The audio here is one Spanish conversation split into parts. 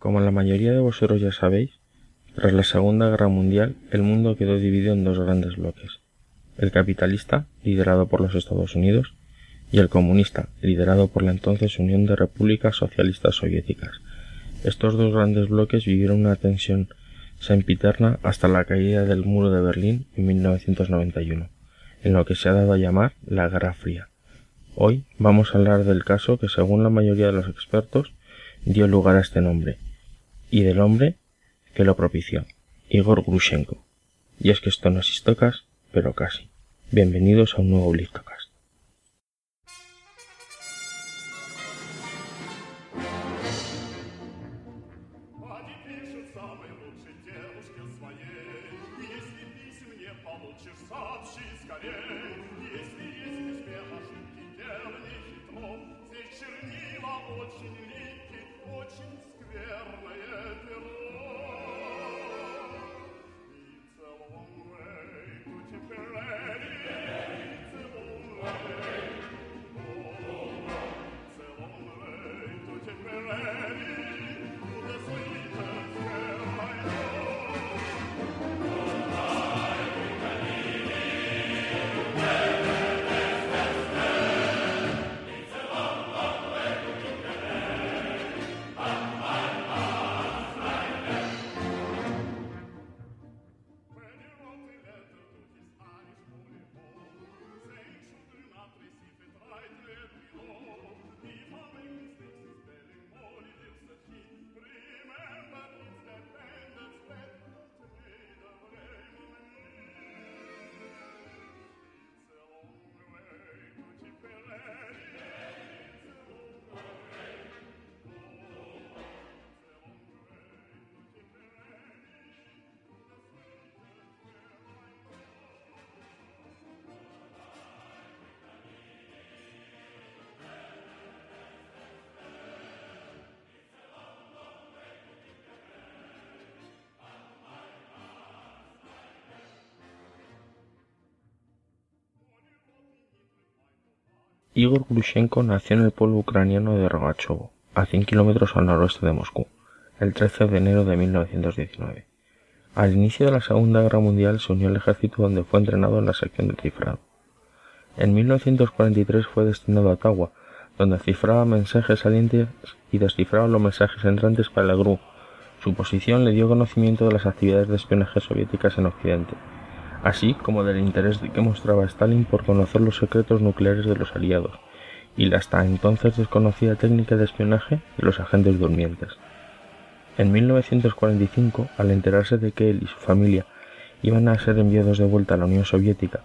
Como la mayoría de vosotros ya sabéis, tras la Segunda Guerra Mundial el mundo quedó dividido en dos grandes bloques. El capitalista, liderado por los Estados Unidos, y el comunista, liderado por la entonces Unión de Repúblicas Socialistas Soviéticas. Estos dos grandes bloques vivieron una tensión sempiterna hasta la caída del muro de Berlín en 1991, en lo que se ha dado a llamar la Guerra Fría. Hoy vamos a hablar del caso que, según la mayoría de los expertos, dio lugar a este nombre, y del hombre que lo propició, Igor Grushenko. Y es que esto no es histocas, pero casi. Bienvenidos a un nuevo Blistocas. Igor Grushenko nació en el pueblo ucraniano de Rogachovo, a 100 kilómetros al noroeste de Moscú, el 13 de enero de 1919. Al inicio de la Segunda Guerra Mundial se unió al ejército donde fue entrenado en la sección de cifrado. En 1943 fue destinado a Ottawa, donde cifraba mensajes salientes y descifraba los mensajes entrantes para el GRU. Su posición le dio conocimiento de las actividades de espionaje soviéticas en Occidente, así como del interés que mostraba Stalin por conocer los secretos nucleares de los aliados y la hasta entonces desconocida técnica de espionaje de los agentes durmientes. En 1945, al enterarse de que él y su familia iban a ser enviados de vuelta a la Unión Soviética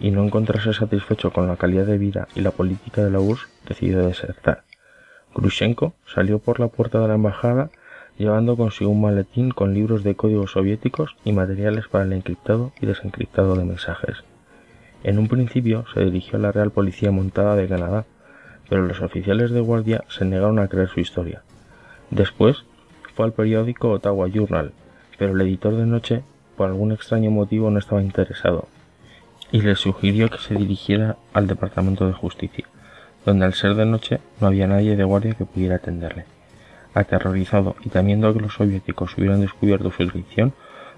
y no encontrarse satisfecho con la calidad de vida y la política de la URSS, decidió desertar. Grushenko salió por la puerta de la embajada llevando consigo un maletín con libros de códigos soviéticos y materiales para el encriptado y desencriptado de mensajes. En un principio se dirigió a la Real Policía Montada de Canadá, pero los oficiales de guardia se negaron a creer su historia. Después fue al periódico Ottawa Journal, pero el editor de noche, por algún extraño motivo, no estaba interesado, y le sugirió que se dirigiera al Departamento de Justicia, donde al ser de noche no había nadie de guardia que pudiera atenderle. Aterrorizado y temiendo que los soviéticos hubieran descubierto su dirección,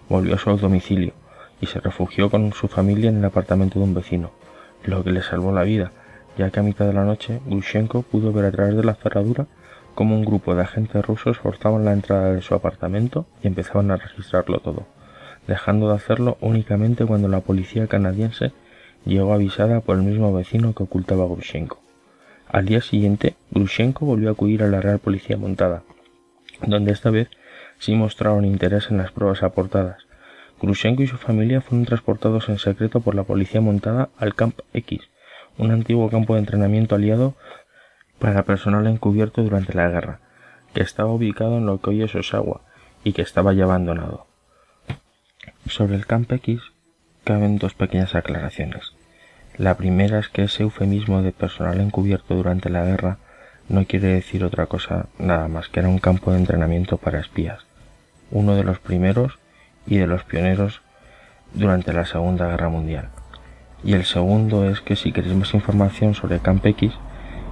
volvió a su domicilio y se refugió con su familia en el apartamento de un vecino, lo que le salvó la vida, ya que a mitad de la noche Grushenko pudo ver a través de la cerradura cómo un grupo de agentes rusos forzaban la entrada de su apartamento y empezaban a registrarlo todo, dejando de hacerlo únicamente cuando la policía canadiense llegó avisada por el mismo vecino que ocultaba a Grushenko. Al día siguiente, Grushenko volvió a acudir a la Real Policía Montada, donde esta vez sí mostraron interés en las pruebas aportadas. Grushenko y su familia fueron transportados en secreto por la Policía Montada al Camp X, un antiguo campo de entrenamiento aliado para personal encubierto durante la guerra, que estaba ubicado en lo que hoy es Osawa y que estaba ya abandonado. Sobre el Camp X caben dos pequeñas aclaraciones. La primera es que ese eufemismo de personal encubierto durante la guerra no quiere decir otra cosa nada más que era un campo de entrenamiento para espías, uno de los primeros y de los pioneros durante la Segunda Guerra Mundial. Y el segundo es que si queréis más información sobre Camp X,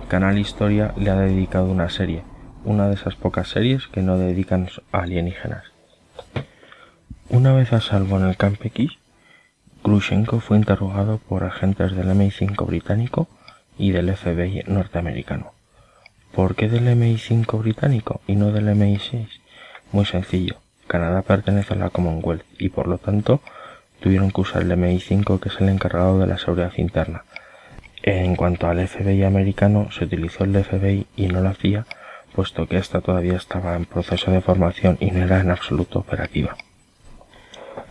Canal Historia le ha dedicado una serie, una de esas pocas series que no dedican a alienígenas. Una vez a salvo en el Camp X, Grushenko fue interrogado por agentes del MI5 británico y del FBI norteamericano. ¿Por qué del MI5 británico y no del MI6? Muy sencillo. Canadá pertenece a la Commonwealth y por lo tanto tuvieron que usar el MI5 que es el encargado de la seguridad interna. En cuanto al FBI americano, se utilizó el FBI y no la CIA, puesto que ésta todavía estaba en proceso de formación y no era en absoluto operativa.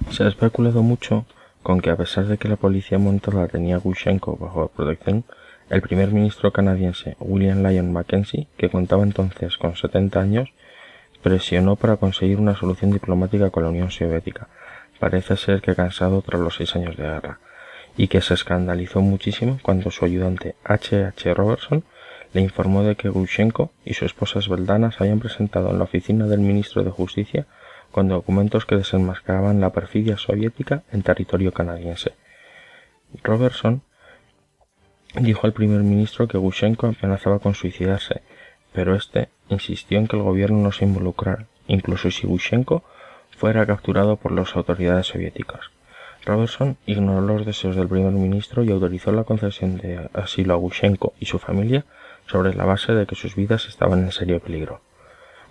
Se ha especulado mucho con que a pesar de que la policía montada tenía a Gushenko bajo protección, el primer ministro canadiense William Lyon Mackenzie, que contaba entonces con 70 años, presionó para conseguir una solución diplomática con la Unión Soviética, parece ser que cansado tras los seis años de guerra, y que se escandalizó muchísimo cuando su ayudante H. H. Robertson le informó de que Gushenko y su esposa Svetlana se habían presentado en la oficina del ministro de Justicia con documentos que desenmascaraban la perfidia soviética en territorio canadiense. Robertson dijo al primer ministro que Gushenko amenazaba con suicidarse, pero este insistió en que el gobierno no se involucrara, incluso si Gushenko fuera capturado por las autoridades soviéticas. Robertson ignoró los deseos del primer ministro y autorizó la concesión de asilo a Gushenko y su familia sobre la base de que sus vidas estaban en serio peligro.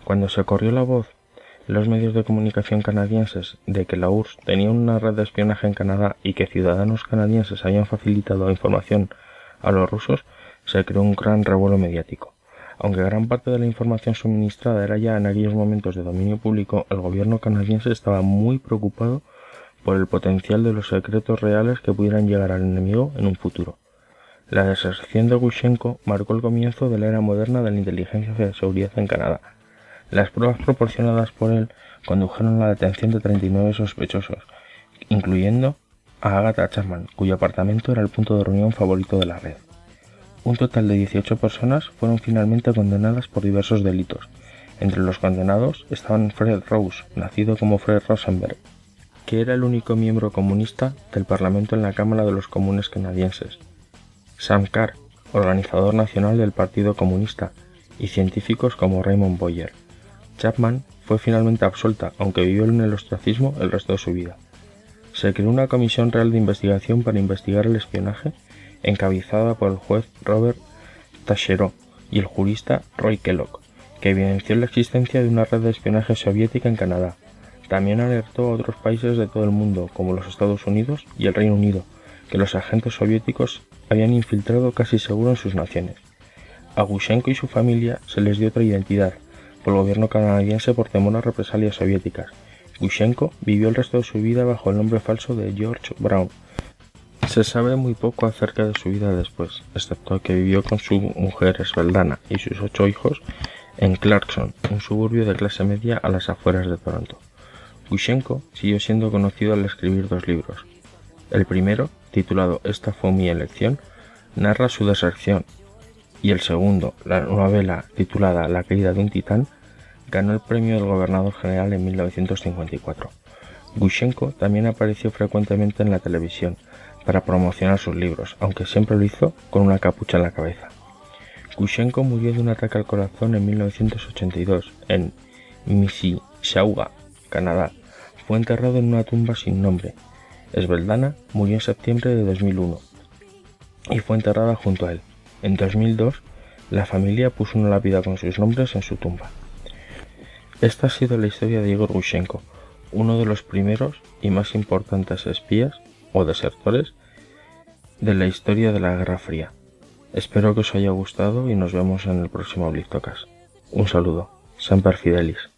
Cuando se corrió la voz los medios de comunicación canadienses de que la URSS tenía una red de espionaje en Canadá y que ciudadanos canadienses habían facilitado información a los rusos, se creó un gran revuelo mediático. Aunque gran parte de la información suministrada era ya en aquellos momentos de dominio público, el gobierno canadiense estaba muy preocupado por el potencial de los secretos reales que pudieran llegar al enemigo en un futuro. La deserción de Gushenko marcó el comienzo de la era moderna de la inteligencia de seguridad en Canadá. Las pruebas proporcionadas por él condujeron a la detención de 39 sospechosos, incluyendo a Agatha Chapman, cuyo apartamento era el punto de reunión favorito de la red. Un total de 18 personas fueron finalmente condenadas por diversos delitos. Entre los condenados estaban Fred Rose, nacido como Fred Rosenberg, que era el único miembro comunista del Parlamento en la Cámara de los Comunes canadienses, Sam Carr, organizador nacional del Partido Comunista, y científicos como Raymond Boyer. Chapman fue finalmente absuelta, aunque vivió en el ostracismo el resto de su vida. Se creó una comisión real de investigación para investigar el espionaje encabezada por el juez Robert Taschereau y el jurista Roy Kellogg, que evidenció la existencia de una red de espionaje soviética en Canadá. También alertó a otros países de todo el mundo, como los Estados Unidos y el Reino Unido, que los agentes soviéticos habían infiltrado casi seguro en sus naciones. A Gushenko y su familia se les dio otra identidad por el gobierno canadiense por temor a represalias soviéticas. Gushenko vivió el resto de su vida bajo el nombre falso de George Brown, se sabe muy poco acerca de su vida después, excepto que vivió con su mujer Svetlana y sus ocho hijos en Clarkson, un suburbio de clase media a las afueras de Toronto. Gushenko siguió siendo conocido al escribir dos libros. El primero, titulado Esta fue mi elección, narra su deserción, y el segundo, la novela titulada La caída de un titán, ganó el premio del gobernador general en 1954. Gushenko también apareció frecuentemente en la televisión, para promocionar sus libros, aunque siempre lo hizo con una capucha en la cabeza. Gushenko murió de un ataque al corazón en 1982 en Mississauga, Canadá. Fue enterrado en una tumba sin nombre. Svetlana murió en septiembre de 2001 y fue enterrada junto a él. En 2002, la familia puso una lápida con sus nombres en su tumba. Esta ha sido la historia de Igor Gushenko, uno de los primeros y más importantes espías o desertores de la historia de la Guerra Fría. Espero que os haya gustado y nos vemos en el próximo Blistocas. Un saludo. Semper Fidelis.